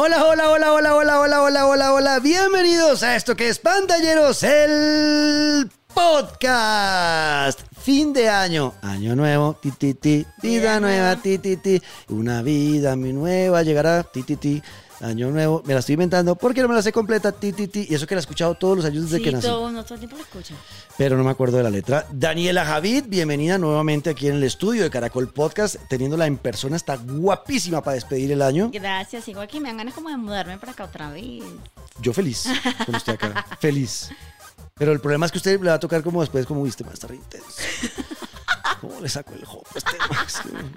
Hola, hola, hola, hola, hola, hola, hola, hola, hola. Bienvenidos a esto que es Pantalleros, el podcast. Fin de año, año nuevo, ti, ti, ti, vida nueva, ti, ti, ti. Una vida mi nueva llegará, ti, ti, ti. Año nuevo, me la estoy inventando porque no me la sé completa, ti, ti, ti. Y eso que la he escuchado todos los años desde sí, que nací. todo, no todo el tiempo lo escucho. Pero no me acuerdo de la letra. Daniela Javid, bienvenida nuevamente aquí en el estudio de Caracol Podcast. Teniéndola en persona, está guapísima para despedir el año. Gracias, sigo aquí. Me dan ganas como de mudarme para acá otra vez. Yo feliz con usted acá. feliz. Pero el problema es que usted le va a tocar como después, como viste, va a estar intenso. ¿Cómo le saco el jopo este?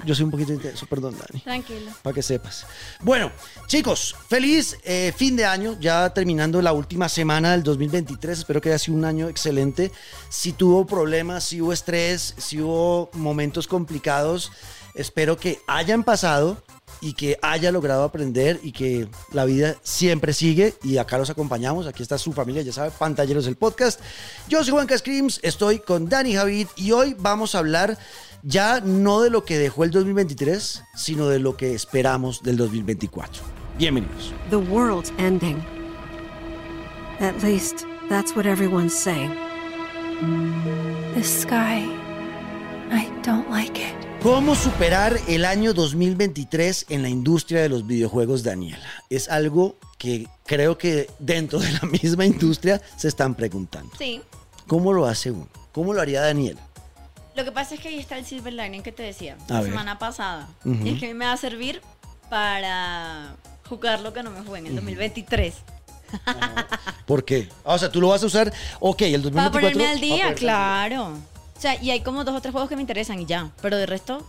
Yo soy un poquito intenso, perdón, Dani. Tranquilo. Para que sepas. Bueno, chicos, feliz eh, fin de año, ya terminando la última semana del 2023. Espero que haya sido un año excelente. Si tuvo problemas, si hubo estrés, si hubo momentos complicados, espero que hayan pasado y que haya logrado aprender y que la vida siempre sigue y acá los acompañamos, aquí está su familia, ya sabe, Pantalleros del Podcast. Yo soy Juan Screams, estoy con Dani Javid y hoy vamos a hablar ya no de lo que dejó el 2023, sino de lo que esperamos del 2024. Bienvenidos. The world's ending. At least, that's what everyone's saying. The sky. I don't like it. ¿Cómo superar el año 2023 en la industria de los videojuegos, Daniela? Es algo que creo que dentro de la misma industria se están preguntando. Sí. ¿Cómo lo hace uno? ¿Cómo lo haría Daniela? Lo que pasa es que ahí está el silver lining que te decía A la ver. semana pasada. Ujú. Y es que me va a servir para jugar lo que no me jugué en el 2023. ¿Por qué? Ah, o sea, tú lo vas a usar, ok, el 2024. Para ponerme al día, claro. O sea, y hay como dos o tres juegos que me interesan y ya. Pero de resto,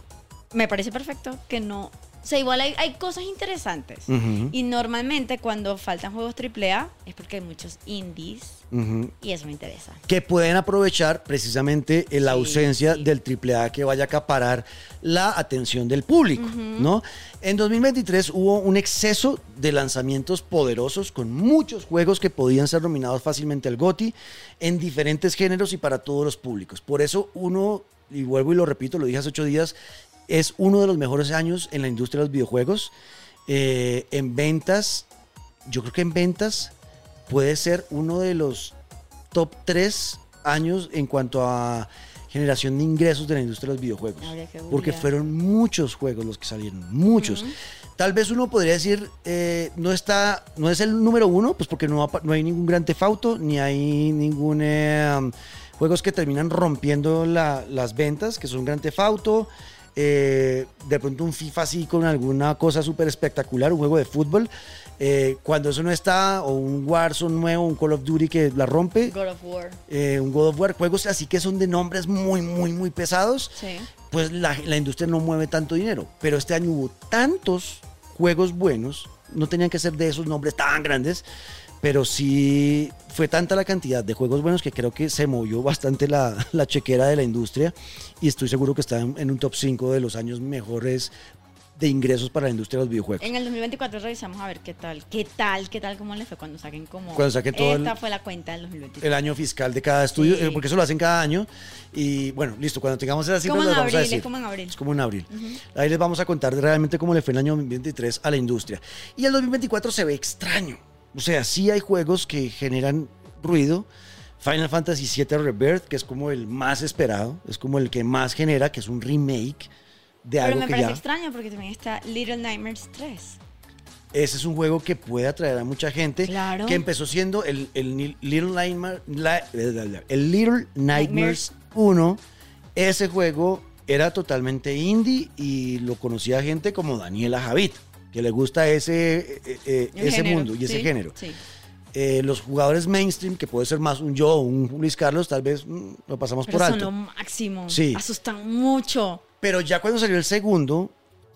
me parece perfecto que no. O sea, igual hay, hay cosas interesantes. Ujú. Y normalmente cuando faltan juegos AAA es porque hay muchos indies Ujú. y eso me interesa. que pueden aprovechar precisamente en la Sí, ausencia sí. del AAA que vaya a acaparar la atención del público, ¿no? En 2023 hubo un exceso de lanzamientos poderosos con muchos juegos que podían ser nominados fácilmente al GOTY en diferentes géneros y para todos los públicos. Por eso uno, y vuelvo y lo repito, lo dije hace ocho días, es uno de los mejores años en la industria de los videojuegos. Eh, en ventas, yo creo que en ventas puede ser uno de los top 3 años en cuanto a generación de ingresos de la industria de los videojuegos. Porque fueron muchos juegos los que salieron, muchos. Tal vez uno podría decir, eh, no está, no es el número uno, pues porque no, no hay ningún Gran Tefauto, ni hay ningún eh, juegos que terminan rompiendo la- las ventas, que son Gran Tefauto. Eh, de pronto un FIFA así con alguna cosa súper espectacular, un juego de fútbol. eh, cuando eso no está, o un Warzone nuevo, un Call of Duty que la rompe, God of War. eh, un God of War, juegos así que son de nombres muy, muy, muy pesados, Sí. pues la, la industria no mueve tanto dinero. Pero este año hubo tantos juegos buenos, no tenían que ser de esos nombres tan grandes, pero sí fue tanta la cantidad de juegos buenos que creo que se movió bastante la, la chequera de la industria y estoy seguro que está en, en un top 5 de los años mejores de ingresos para la industria de los videojuegos. En el 2024 revisamos a ver qué tal, qué tal, qué tal, cómo le fue cuando saquen como. Cuando saquen todo Esta el- fue la cuenta del 2023. el año fiscal de cada estudio, Sí. eh, porque eso lo hacen cada año. Y bueno, listo, cuando tengamos esas cifras las vamos a decir. es como en abril. Es como en abril. Ahí les vamos a contar realmente cómo le fue el año 2023 a la industria. Y el 2024 se ve extraño. O sea, sí hay juegos que generan ruido. Final Fantasy VII Rebirth, que es como el más esperado, es como el que más genera, que es un remake de Pero algo me que parece ya... extraño porque también está Little Nightmares 3. Ese es un juego que puede atraer a mucha gente. Claro. Que empezó siendo el, el Little Nightmare, el Little Nightmares 1. Ese juego era totalmente indie y lo conocía gente como Daniela Javid, que le gusta ese, eh, eh, ese género, mundo y ese género. Sí. Eh, los jugadores mainstream, que puede ser más un yo o un Luis Carlos, tal vez mm, lo pasamos Pero por son alto. lo máximo. Sí. Asustan mucho. Pero ya cuando salió el segundo,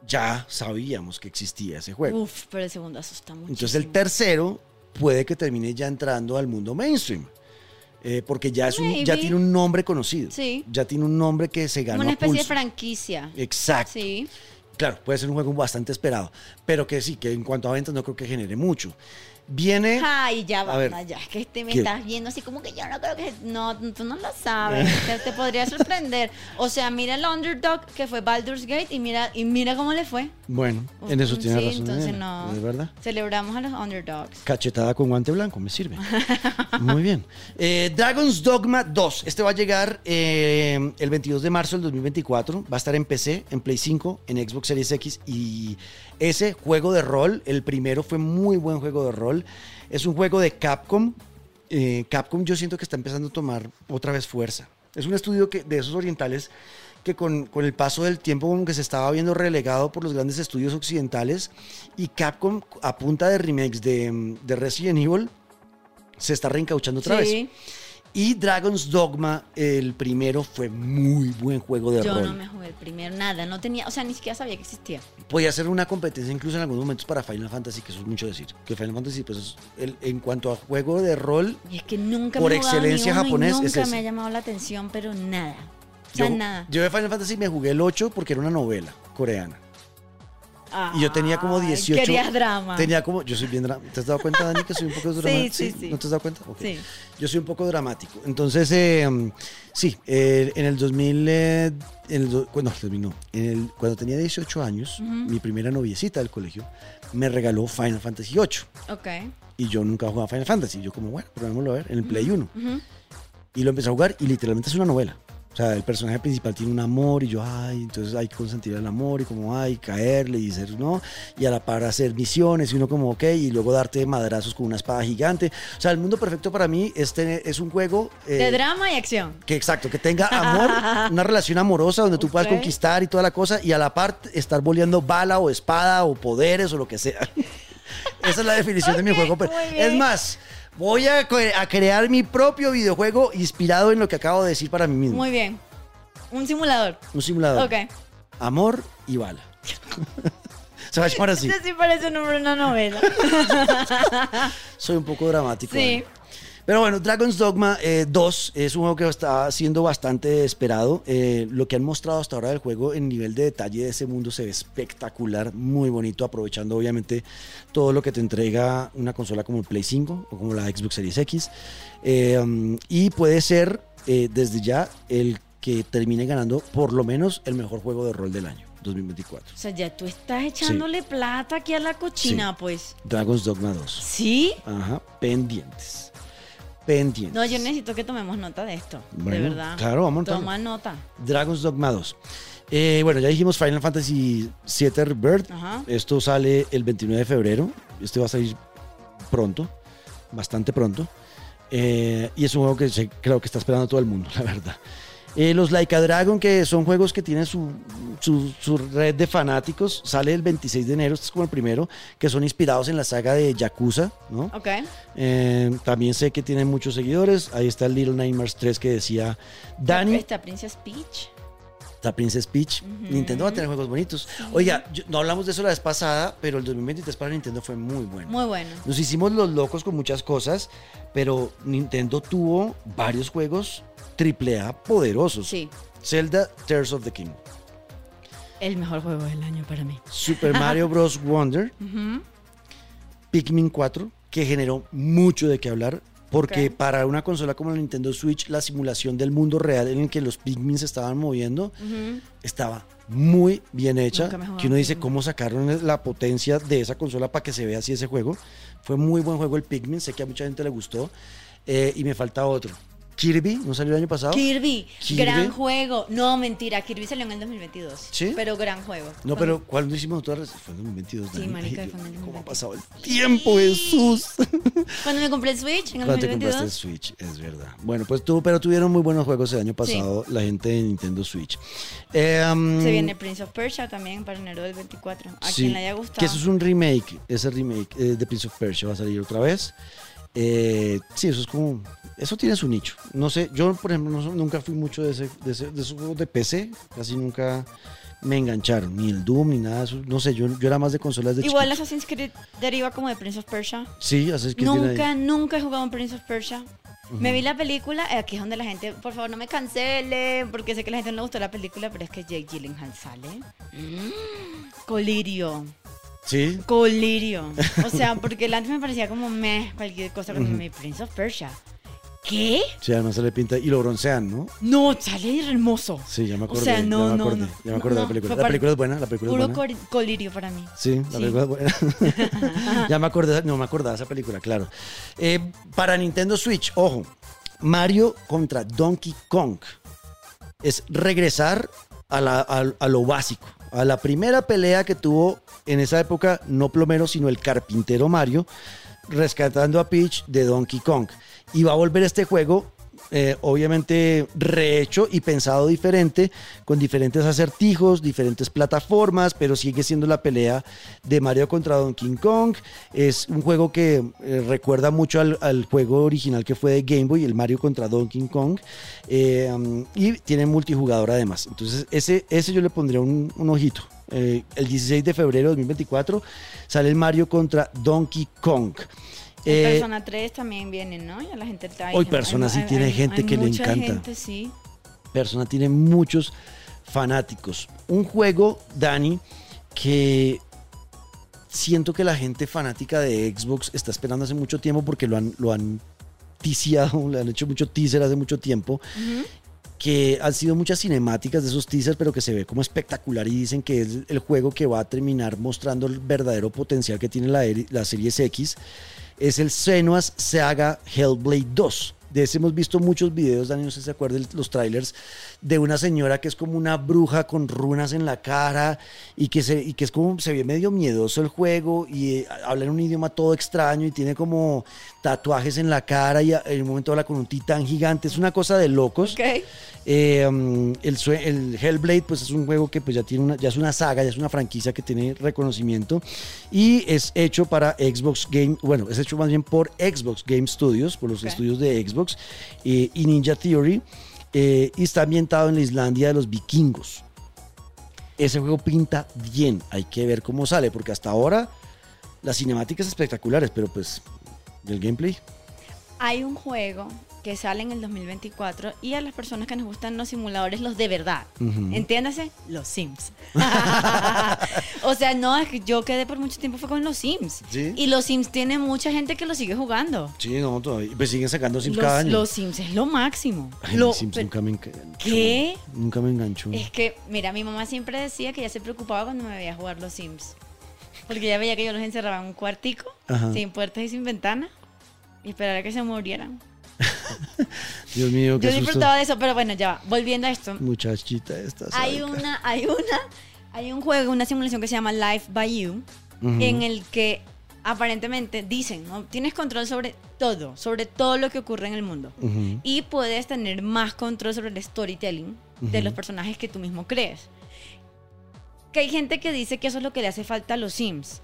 ya sabíamos que existía ese juego. Uf, pero el segundo asusta mucho. Entonces el tercero puede que termine ya entrando al mundo mainstream. Eh, porque ya, es un, ya tiene un nombre conocido. Sí. Ya tiene un nombre que se ganó una a especie de franquicia. Exacto. Sí. Claro, puede ser un juego bastante esperado. Pero que sí, que en cuanto a ventas no creo que genere mucho. Viene. Ay, ya A ver, vamos, ya. Es que este me ¿qué? estás viendo así como que yo no creo que. No, tú no lo sabes. te, te podría sorprender. O sea, mira el underdog que fue Baldur's Gate y mira, y mira cómo le fue. Bueno, en eso tiene sí, razón. entonces no. Es verdad. Celebramos a los underdogs. Cachetada con guante blanco, me sirve. Muy bien. Eh, Dragon's Dogma 2. Este va a llegar eh, el 22 de marzo del 2024. Va a estar en PC, en Play 5, en Xbox Series X. Y ese juego de rol, el primero fue muy buen juego de rol. Es un juego de Capcom. Eh, Capcom yo siento que está empezando a tomar otra vez fuerza. Es un estudio que, de esos orientales que con, con el paso del tiempo como que se estaba viendo relegado por los grandes estudios occidentales y Capcom a punta de remakes de, de Resident Evil se está reencauchando otra Sí. vez. Y Dragon's Dogma, el primero, fue muy buen juego de Yo rol. no me jugué el primero, nada. No tenía, o sea, ni siquiera sabía que existía. Podía ser una competencia incluso en algunos momentos para Final Fantasy, que eso es mucho decir. Que Final Fantasy, pues, es el- en cuanto a juego de rol, Y es que nunca Por me excelencia uno japonés es nunca ese. me ha llamado la atención, pero nada. O sea, yo, nada. yo de Final Fantasy me jugué el 8 porque era una novela coreana. Y yo tenía como Ay, 18. Querías drama. Tenía como. Yo soy bien dramático. ¿Te has dado cuenta, Dani, que soy un poco dramático? sí, sí. ¿No te has dado cuenta? Ok. Sí. Yo soy un poco dramático. Entonces, eh, sí, eh, en el 2000. eh, en el do- no, 2000 no. En el- cuando tenía 18 años, mi primera noviecita del colegio me regaló Final Fantasy VIII. Ok. Y yo nunca jugaba Final Fantasy. Yo, como, bueno, probémoslo a ver, en el Play 1. Ujú. Y lo empecé a jugar y literalmente es una novela. O sea, el personaje principal tiene un amor y yo, ay, entonces hay que consentir el amor y como, ay, caerle y ser, ¿no? Y a la par hacer misiones y uno como, ok, y luego darte madrazos con una espada gigante. O sea, el mundo perfecto para mí es, tener- es un juego... eh, De drama y acción. que exacto, que tenga amor, una relación amorosa donde tú puedas conquistar y toda la cosa y a la par estar boleando bala o espada o poderes o lo que sea. Esa es la definición de mi juego. Es más, voy a, cre- a crear mi propio videojuego inspirado en lo que acabo de decir para mí mismo. Muy bien. Un simulador. Un simulador. Ok. Amor y bala. Se va a llamar así. Este sí parece un nombre de una novela. Soy un poco dramático. Sí. ¿eh? Pero bueno, Dragon's Dogma eh, 2 es un juego que está siendo bastante esperado. Eh, lo que han mostrado hasta ahora del juego en nivel de detalle de ese mundo se ve espectacular, muy bonito, aprovechando obviamente todo lo que te entrega una consola como el Play 5 o como la Xbox Series X. Eh, um, y puede ser eh, desde ya el que termine ganando por lo menos el mejor juego de rol del año, 2024. O sea, ya tú estás echándole plata aquí a la cochina, Sí. pues. Dragon's Dogma 2. ¿Sí? Ajá, pendientes. Pendientes. No, yo necesito que tomemos nota de esto. Bueno, de verdad. claro, vamos a Toma nota. Dragon's Dogma 2. Eh, bueno, ya dijimos Final Fantasy VII Rebirth. Ajá. Esto sale el 29 de febrero. Este va a salir pronto, bastante pronto. Eh, y es un juego que creo que está esperando todo el mundo, la verdad. Eh, los Laika Dragon, que son juegos que tienen su, su- su red de fanáticos, sale el 26 de enero, este es como el primero, que son inspirados en la saga de Yakuza, ¿no? Ok. Eh, también sé que tienen muchos seguidores. Ahí está Little Nightmares 3 que decía Dani. Esta Princess Peach. Está Princess Peach. Nintendo va a tener juegos bonitos. Oiga, yo- no hablamos de eso la vez pasada, pero el 2023 para Nintendo fue muy bueno. Muy bueno. Nos hicimos los locos con muchas cosas, pero Nintendo tuvo varios juegos AAA poderosos. Sí. Zelda Tears of the King, El mejor juego del año para mí. Super Mario Bros. Wonder, Pikmin 4, que generó mucho de qué hablar. Porque para una consola como la Nintendo Switch, la simulación del mundo real en el que los Pikmin se estaban moviendo estaba muy bien hecha. Que uno dice cómo sacaron la potencia de esa consola para que se vea así ese juego. Fue muy buen juego el Pikmin, sé que a mucha gente le gustó. Eh, y me falta otro. Kirby, ¿no salió el año pasado? Kirby, Kirby. gran juego. No, mentira, Kirby salió en el 2022. ¿Sí? Pero gran juego. No, Fue- pero ¿cuándo hicimos nosotros? Fue en 2022. Sí, marica, fue en el ¿Cómo ha 2022. pasado el tiempo, Jesús? Cuando me compré el Switch en el Cuando te compraste el 2022. Switch, es verdad. Bueno, pues tú, pero tuvieron muy buenos juegos el año pasado la gente de Nintendo Switch. Eh, um, Se viene Prince of Persia también para enero del 24. A sí, quien le haya gustado. Que eso es un remake, ese remake eh, de Prince of Persia va a salir otra vez. Eh, sí, eso es como, eso tiene su nicho. No sé, yo por ejemplo no nunca fui mucho de, ese, de, ese- de esos juegos de PC, casi nunca me engancharon, ni el Doom ni nada de eso. No sé, yo, yo era más de consolas de Igual chiquito. Assassin's Creed deriva como de Prince of Persia. Sí, tiene ahí. Nunca, nunca he jugado en Prince of Persia. Me vi la película, eh, aquí es donde la gente, por favor no me cancele, porque sé que a la gente no le gustó la película, pero es que Jake Gyllenhaal sale. Mm, Colirio. Sí. Colirio. O sea, porque el antes me parecía como meh, cualquier cosa con mi Prince of Persia. ¿Qué? Sí, además se le pinta y lo broncean, ¿no? No, sale hermoso. Sí, ya me acordé. O sea, no, ya me no, acordé, no. Ya me acordé de la película. La película es buena, la película Puro es buena. colirio para mí. Sí, la Sí. película es buena. ya me acordé, no me acordaba de esa película, claro. Eh, para Nintendo Switch, ojo, Mario contra Donkey Kong. Es regresar a, la- a- a lo básico. A la primera pelea que tuvo en esa época, no plomero, sino el carpintero Mario, rescatando a Peach de Donkey Kong. Y va a volver este juego eh, obviamente rehecho y pensado diferente, con diferentes acertijos, diferentes plataformas, pero sigue siendo la pelea de Mario contra Donkey Kong. Es un juego que eh, recuerda mucho al, juego original que fue de Game Boy, el Mario contra Donkey Kong, eh, y tiene multijugador además. Entonces, ese, ese yo le pondría un, un ojito. El 16 de febrero de 2024 sale el Mario contra Donkey Kong. Eh, Persona 3 también viene, ¿no? Ya la gente está. Hoy Hay- Persona sí hay- tiene hay- gente que le encanta. gente, sí. Persona tiene muchos fanáticos. Un juego, Dani, que siento que la gente fanática de Xbox está esperando hace mucho tiempo porque lo han, lo han ticiado, le han hecho mucho teaser hace mucho tiempo. Que han sido muchas cinemáticas de esos teasers, pero que se ve como espectacular y dicen que es el juego que va a terminar mostrando el verdadero potencial que tiene la, la Series X. Es el Senua's Saga Hellblade 2. De ese hemos visto muchos videos, Dani, no sé si se acuerdan los trailers, de una señora que es como una bruja con runas en la cara y que, se, y que es como, se ve medio miedoso el juego y eh, habla en un idioma todo extraño y tiene como tatuajes en la cara y a- en un momento habla con un titán gigante. Es una cosa de locos. Eh, um, el, Hellblade pues es un juego que pues ya tiene una, ya es una saga, ya es una franquicia que tiene reconocimiento y es hecho para Xbox Game, bueno, es hecho más bien por Xbox Game Studios, por los estudios de Xbox eh, y Ninja Theory eh, y está ambientado en la Islandia de los vikingos. Ese juego pinta bien, hay que ver cómo sale porque hasta ahora las cinemáticas espectaculares, pero pues el gameplay Hay un juego que sale en el 2024 y a las personas que nos gustan los simuladores, los de verdad. Entiéndase, los Sims. o sea, no, es que yo quedé por mucho tiempo fue con los Sims. Sí. Y los Sims tiene mucha gente que lo sigue jugando. Sí, no, todavía. Pues siguen sacando Sims los, cada año. los Sims es lo máximo. Ay, Lo- mis Sims nunca me enganchó. ¿Qué? Nunca me enganchó. Es que, mira, mi mamá siempre decía que ella se preocupaba cuando me veía jugar los Sims. Porque ella veía que yo los encerraba en un cuartico, Ajá. sin puertas y sin ventana, y esperara que se murieran. Dios mío, qué Yo disfrutaba de eso, pero bueno, ya va. Volviendo a esto. Muchachita esta. Hay sádica. una, hay una, hay un juego, una simulación que se llama Life by You, en el que aparentemente dicen, ¿no? Tienes control sobre todo, sobre todo lo que ocurre en el mundo. Y puedes tener más control sobre el storytelling de los personajes que tú mismo crees. Que hay gente que dice que eso es lo que le hace falta a los Sims.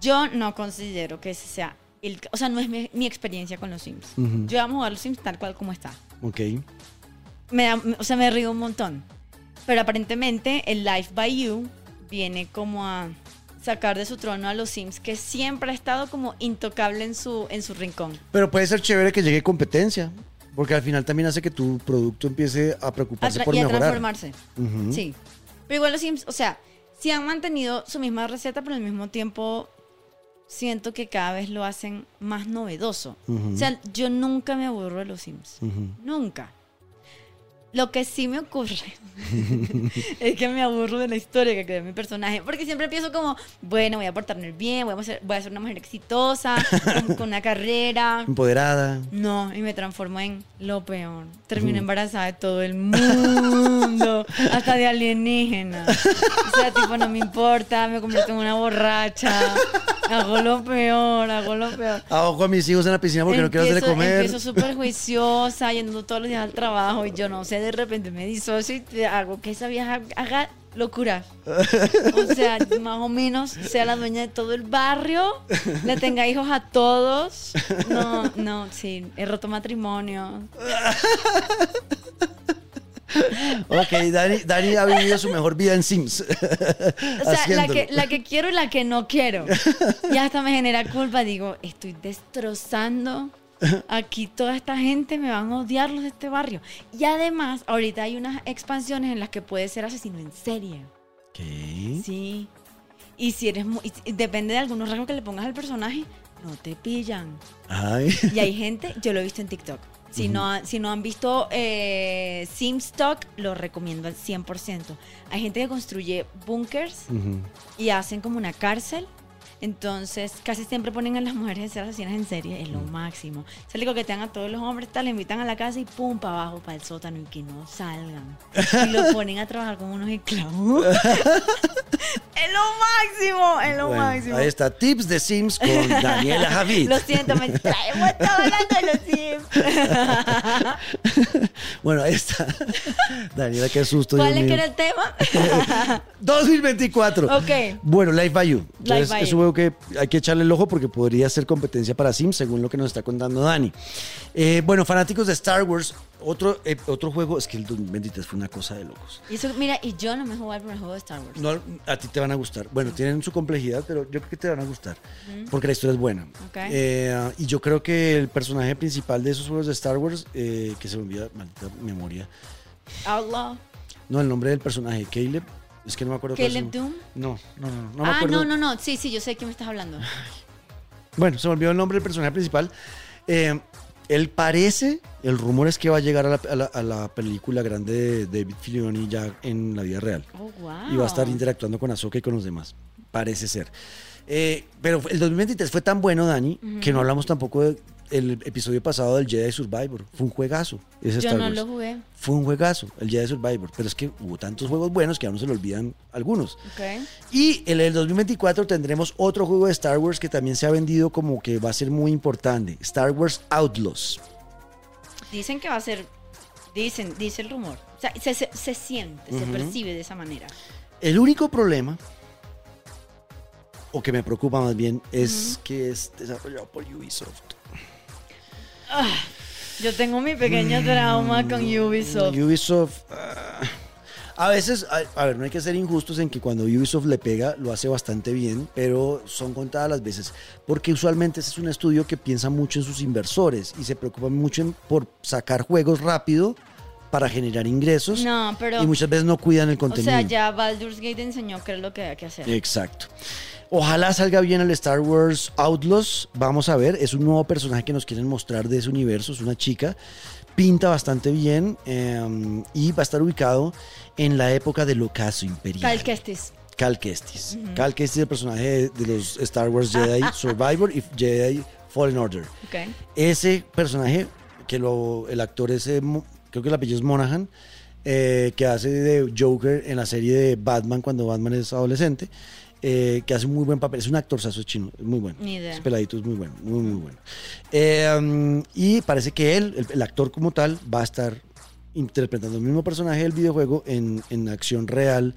Yo no considero que sea el, o sea, no es mi, mi experiencia con los Sims. Yo amo jugar los Sims tal cual como está. Ok. Me da- o sea, me río un montón. Pero aparentemente el Life by You viene como a sacar de su trono a los Sims, que siempre ha estado como intocable en su, en su rincón. Pero puede ser chévere que llegue competencia. Porque al final también hace que tu producto empiece a A preocuparse tra- por y a mejorar. transformarse. Ujú. Sí. Pero igual los Sims, o sea, sí han mantenido su misma receta, pero al mismo tiempo siento que cada vez lo hacen más novedoso. O sea, yo nunca me aburro de los Sims. Nunca. Lo que sí me ocurre es que me aburro de la historia que crea mi personaje. Porque siempre empiezo como, bueno, voy a portarme bien, voy a ser, voy a ser una mujer exitosa, con, con una carrera. Empoderada. No, y me transformo en lo peor. Termino embarazada de todo el mundo, hasta de alienígenas. O sea, tipo, no me importa, me convierto en una borracha. Hago lo peor, hago lo peor. Ahogo a mis hijos en la piscina porque no quiero hacerle Empiezo- comer. Empiezo súper juiciosa, yendo todos los días al trabajo y yo no sé, de repente me disocio y te hago que esa vieja haga locuras. O sea, más o menos sea la dueña de todo el barrio, le tenga hijos a todos. No, no, sí, he roto matrimonio. Ok, Dani, Dani ha vivido su mejor vida en Sims. O sea, la que, la que quiero y la que no quiero. Y hasta me genera culpa. Digo, estoy destrozando. Aquí toda esta gente me van a odiar los de este barrio. Y además, ahorita hay unas expansiones en las que puedes ser asesino en serie. ¿Qué? Sí. Y si eres muy, depende de algunos rasgos que le pongas al personaje, no te pillan. Ay. Y hay gente, yo lo he visto en TikTok. Si, no, si no han visto eh, Simstock, lo recomiendo al 100%. Hay gente que construye bunkers y hacen como una cárcel. Entonces, casi siempre ponen a las mujeres a ser asesinas en serie, es lo máximo. Se le coquetean a todos los hombres, tal, le invitan a la casa y pum, para abajo, para el sótano y que no salgan. Y lo ponen a trabajar como unos esclavos. es lo máximo, es lo Bueno, máximo. Ahí está, tips de Sims con Daniela Javid. Lo siento, me traemos estaba hablando de los Sims. Bueno, ahí está. Daniela, qué susto. ¿Cuál es que era el tema? 2024. Ok. Bueno, Life by You. Entonces, by You. Que hay que echarle el ojo porque podría ser competencia para Sims, según lo que nos está contando Dani. Eh, bueno, fanáticos de Star Wars, otro, eh, otro juego, es que el 2023 fue una cosa de locos. Y eso, mira, y yo no me jugué al primer juego de Star Wars. No, a ti te van a gustar. Bueno, tienen su complejidad, pero yo creo que te van a gustar. Porque la historia es buena. Eh, y yo creo que el personaje principal de esos juegos de Star Wars, eh, que se me olvida, maldita memoria. Outlaw. No, el nombre del personaje, Caleb. Es que no me acuerdo. Caleb Doom. No, no, no, no, me ah, no, no, no. Sí, sí, yo sé de quién me estás hablando. Bueno, se me olvidó el nombre del personaje principal. Eh, él parece, el rumor es que va a llegar a la, a la- a la película grande de David Filioni ya en la vida real. Oh, wow. Y va a estar interactuando con Ahsoka y con los demás. Parece ser. Eh, pero el 2023 fue tan bueno, Dani, que no hablamos tampoco del episodio pasado del Jedi Survivor. Fue un juegazo. ese Yo Star no Wars. lo jugué. Fue un juegazo, el Jedi Survivor. Pero es que hubo tantos juegos buenos que a uno se le olvidan algunos. Ok. Y en el 2024 tendremos otro juego de Star Wars que también se ha vendido como que va a ser muy importante. Star Wars Outlaws. Dicen que va a ser. Dicen, dice el rumor. O sea, se, se- se siente, se percibe de esa manera. El único problema, o que me preocupa más bien, es que es desarrollado por Ubisoft. Yo tengo mi pequeño trauma con Ubisoft. Ubisoft. ah, a veces, a, a ver, no hay que ser injustos en que cuando Ubisoft le pega lo hace bastante bien, pero son contadas las veces. Porque usualmente ese es un estudio que piensa mucho en sus inversores y se preocupa mucho en- por sacar juegos rápido para generar ingresos. No, pero. y muchas veces no cuidan el o contenido. sea, ya Baldur's Gate enseñó qué es lo que hay que hacer. Exacto. Ojalá salga bien el Star Wars Outlaws. Vamos a ver. Es un nuevo personaje que nos quieren mostrar de ese universo. Es una chica. Pinta bastante bien. eh, y va a estar ubicado en la época del ocaso imperial. Cal Kestis. Cal Kestis. Cal Kestis es el personaje de, los Star Wars Jedi Survivor y Jedi Fallen Order. Ok. Ese personaje, que lo, el actor ese, creo que el apellido es Monaghan, eh, que hace de Joker en la serie de Batman cuando Batman es adolescente, eh, que hace un muy buen papel. Es un actorzazo chino, es muy bueno. Ni idea. Es peladito, es muy bueno, muy, muy bueno. Eh, um, y parece que él, el, el actor como tal, va a estar interpretando el mismo personaje del videojuego en, en acción real.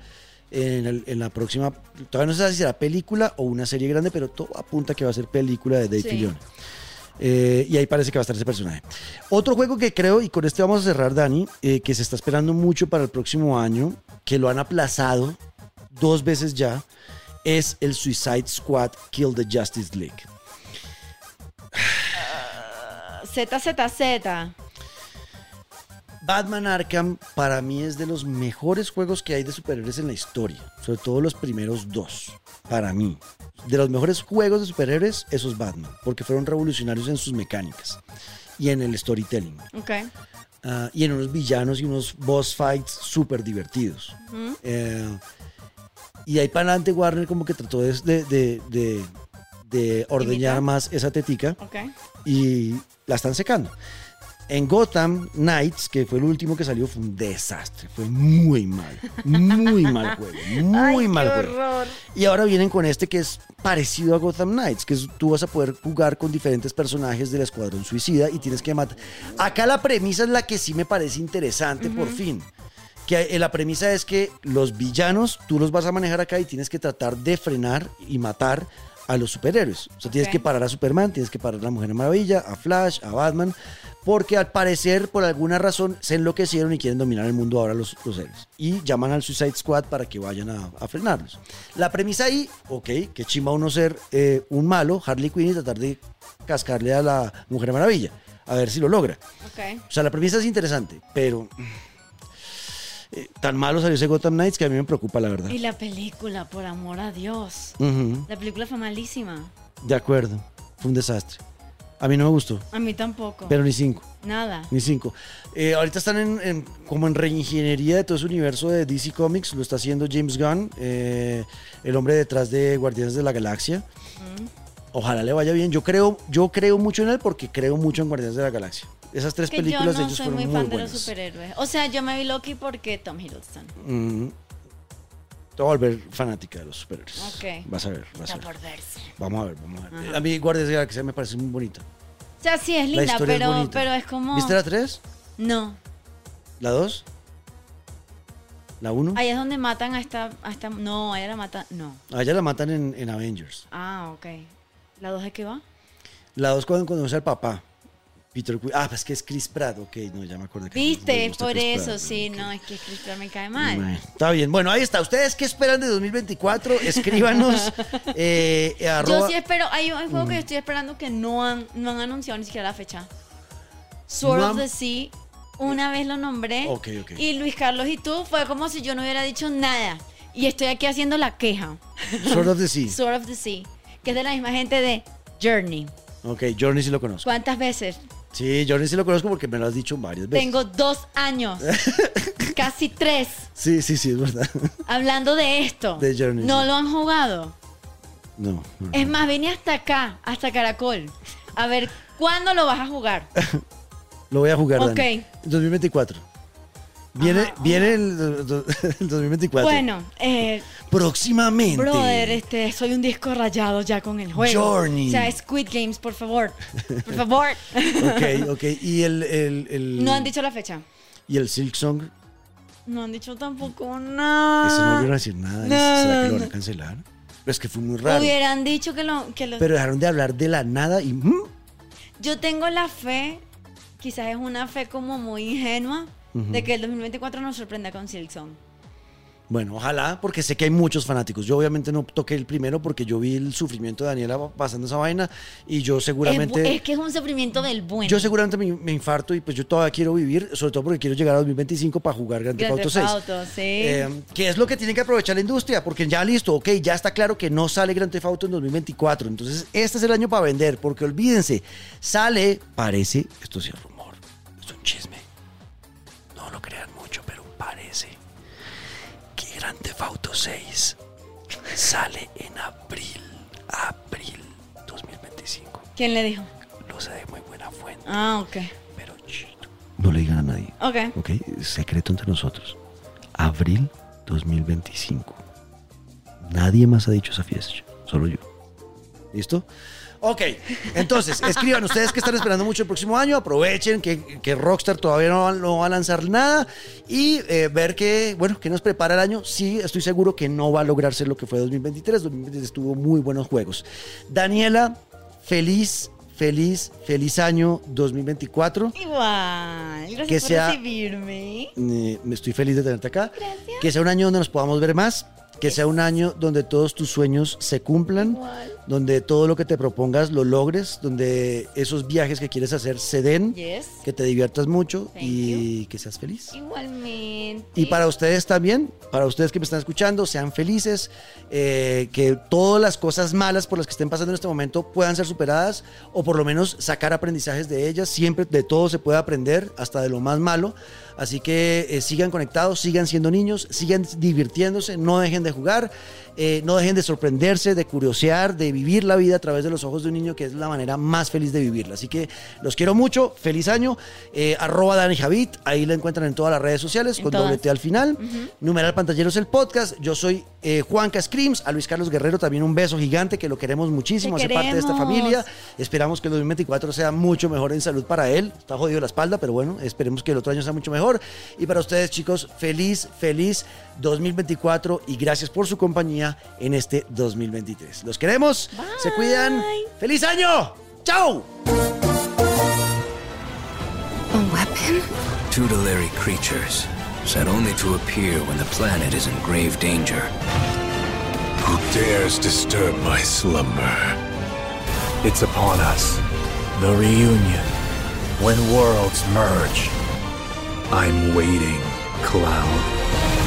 En, el- en la próxima, todavía no se sabe si será película o una serie grande, pero todo apunta que va a ser película de Dave Sí. Eh, y ahí parece que va a estar ese personaje. Otro juego que creo, y con este vamos a cerrar, Dani, eh, que se está esperando mucho para el próximo año, que lo han aplazado dos veces ya, es el Suicide Squad Kill the Justice League. ZZZ. Batman Arkham para mí es de los mejores juegos que hay de superhéroes en la historia, sobre todo los primeros dos, para mí. De los mejores juegos de superhéroes, esos Batman, porque fueron revolucionarios en sus mecánicas y en el storytelling. Ok. Ah, y en unos villanos y unos boss fights súper divertidos. Eh, y ahí para adelante Warner como que trató de, de, de- de- de ordeñar más esa tetica Ok. y la están secando. En Gotham Knights, que fue el último que salió, fue un desastre. Fue muy mal. Muy mal juego. Muy Ay, mal qué juego. horror. Y ahora vienen con este que es parecido a Gotham Knights, que es, tú vas a poder jugar con diferentes personajes del Escuadrón Suicida y tienes que matar. Acá la premisa es la que sí me parece interesante, por fin. Que eh, la premisa es que los villanos tú los vas a manejar acá y tienes que tratar de frenar y matar a los superhéroes. O sea, tienes que parar a Superman, tienes que parar a la Mujer Maravilla, a Flash, a Batman, porque al parecer, por alguna razón, se enloquecieron y quieren dominar el mundo ahora los, los héroes. Y llaman al Suicide Squad para que vayan a, a frenarlos. La premisa ahí, ok, que chimba uno ser eh, un malo, Harley Quinn, y tratar de cascarle a la Mujer Maravilla. A ver si lo logra. Ok. O sea, la premisa es interesante, pero Eh, tan malo salió ese Gotham Knights que a mí me preocupa, la verdad. Y la película, por amor a Dios. La película fue malísima. De acuerdo, fue un desastre. A mí no me gustó, A mí tampoco. pero ni cinco. Nada. Ni cinco. Eh, ahorita están en, en- como en reingeniería de todo ese universo de DC Comics. Lo está haciendo James Gunn, eh, el hombre detrás de Guardianes de la Galaxia. Ojalá le vaya bien. Yo creo, yo creo mucho en él porque creo mucho en Guardianes de la Galaxia. Esas tres Que yo películas de ellos soy fueron muy muy, fan de los buenas. superhéroes. O sea, yo me vi Loki porque Tom Hiddleston. Mm. Te voy a volver fanática de los superhéroes. Ok. Vas a ver, vas a ver. Vamos a ver, vamos a ver. A mí Guardianes de la Galaxia me parece muy bonita. O sea, sí es La linda, historia es pero, bonita. pero es como. ¿Viste la 3? No. ¿La 2? ¿La 1? Ahí es donde matan a esta. A esta no, ahí la matan. No. A ella la matan en, en Avengers. Ah, ok. ¿La dos de qué va? La 2 cuando conoce al papá. Peter Quill. Ah, pues que es Chris Pratt. Ok, no, ya me acordé. que Viste, gusta por Chris eso, Pratt, sí, no, es que Chris Pratt me cae mal. Bueno, está bien. Bueno, ahí está. ¿Ustedes qué esperan de 2024? Escríbanos. eh, arroba- Yo sí espero, hay un juego que yo estoy esperando que no han, no han anunciado ni siquiera la fecha. Sword No of the Sea, una vez lo nombré. Ok, ok. Y Luis Carlos y tú fue como si yo no hubiera dicho nada. Y estoy aquí haciendo la queja. Sword of the Sea. Sword of the Sea, que es de la misma gente de Journey. Ok, Journey sí lo conozco. ¿Cuántas veces? Sí, Journey sí lo conozco porque me lo has dicho varias veces. Tengo dos años, casi tres, Sí, sí, sí, es verdad. hablando de esto. De no lo han jugado. No. no, Es más, vine hasta acá, hasta Caracol. A ver, ¿cuándo lo vas a jugar? Lo voy a jugar. Ok. Dani. 2024. Viene, Ajá. viene el, do- el 2024. Bueno, eh, Próximamente. brother, este, soy un disco rayado ya con el juego. Journey. O sea, Squid Games, por favor. Por favor. Ok, ok. Y el, el, el- No han dicho la fecha. Y el Silk Song. No han dicho tampoco Eso no nada. volvieron a decir nada. No, ¿Será no, que lo van no. a cancelar? Pero es que fue muy raro. Hubieran dicho que lo, que lo... Pero dejaron de hablar de la nada y. mm, Yo tengo la fe, quizás es una fe como muy ingenua, de que el 2024 nos sorprenda con Silksong. Bueno, ojalá, porque sé que hay muchos fanáticos. Yo obviamente no toqué el primero porque yo vi el sufrimiento de Daniela pasando esa vaina y yo seguramente... es que es un sufrimiento del bueno. Yo seguramente me, me infarto y pues yo todavía quiero vivir, sobre todo porque quiero llegar a 2025 para jugar Grand Theft Auto Theft 6. Auto, sí. Eh, que es lo que tiene que aprovechar la industria, porque ya listo, ok, ya está claro que no sale Grand Theft Auto en 2024. Entonces, este es el año para vender, porque olvídense, sale, parece, esto sí es rumor, es un chisme. Grand Theft Auto 6 sale en abril, abril 2025. ¿Quién le dijo? Lo sé de muy buena fuente, Ah, ok. pero chito. No le digan a nadie. Ok. Ok, secreto entre nosotros. Abril 2025. Nadie más ha dicho esa fiesta, solo yo. ¿Listo? Ok, entonces, escriban ustedes que están esperando mucho el próximo año, aprovechen que, que Rockstar todavía no, va- no va a lanzar nada y eh, ver que, bueno, que nos prepara el año. Sí, estoy seguro que no va a lograr ser lo que fue 2023. 2023 tuvo muy buenos juegos. Daniela, feliz, feliz, feliz año 2024. Igual. Gracias Que por sea- recibirme. Eh, me estoy feliz de tenerte acá. Gracias. Que sea un año donde nos podamos ver más. Que sea un año donde todos tus sueños se cumplan. Igual. Donde todo lo que te propongas lo logres. Donde esos viajes que quieres hacer se den. Yes. Que te diviertas mucho Thank y que seas feliz. Igualmente. Y para ustedes también, para ustedes que me están escuchando, sean felices, eh, que todas las cosas malas por las que estén pasando en este momento puedan ser superadas o por lo menos sacar aprendizajes de ellas. Siempre de todo se puede aprender, hasta de lo más malo. Así que eh, sigan conectados, sigan siendo niños, sigan divirtiéndose, no dejen de jugar, eh, no dejen de sorprenderse, de curiosear, de vivir la vida a través de los ojos de un niño, que es la manera más feliz de vivirla. Así que los quiero mucho, feliz año, eh, arroba Dani Javit, ahí la encuentran en todas las redes sociales, En con doble T al final. Numeral Pantalleros el podcast, yo soy eh, Juanca Screams, a Luis Carlos Guerrero también un beso gigante, que lo queremos muchísimo, Te hace parte de esta familia. Esperamos que el 2024 sea mucho mejor en salud para él. Está jodido la espalda, pero bueno, esperemos que el otro año sea mucho mejor. Y para ustedes, chicos, feliz, feliz 2024 y gracias por su compañía en este 2023. Los queremos, se cuidan. ¡Feliz año! ¡Chao! A weapon? Tutelary creatures, said only to appear when the planet is in grave danger. Who dares disturb my slumber? It's upon us. The reunion. When worlds merge. I'm waiting. cloud.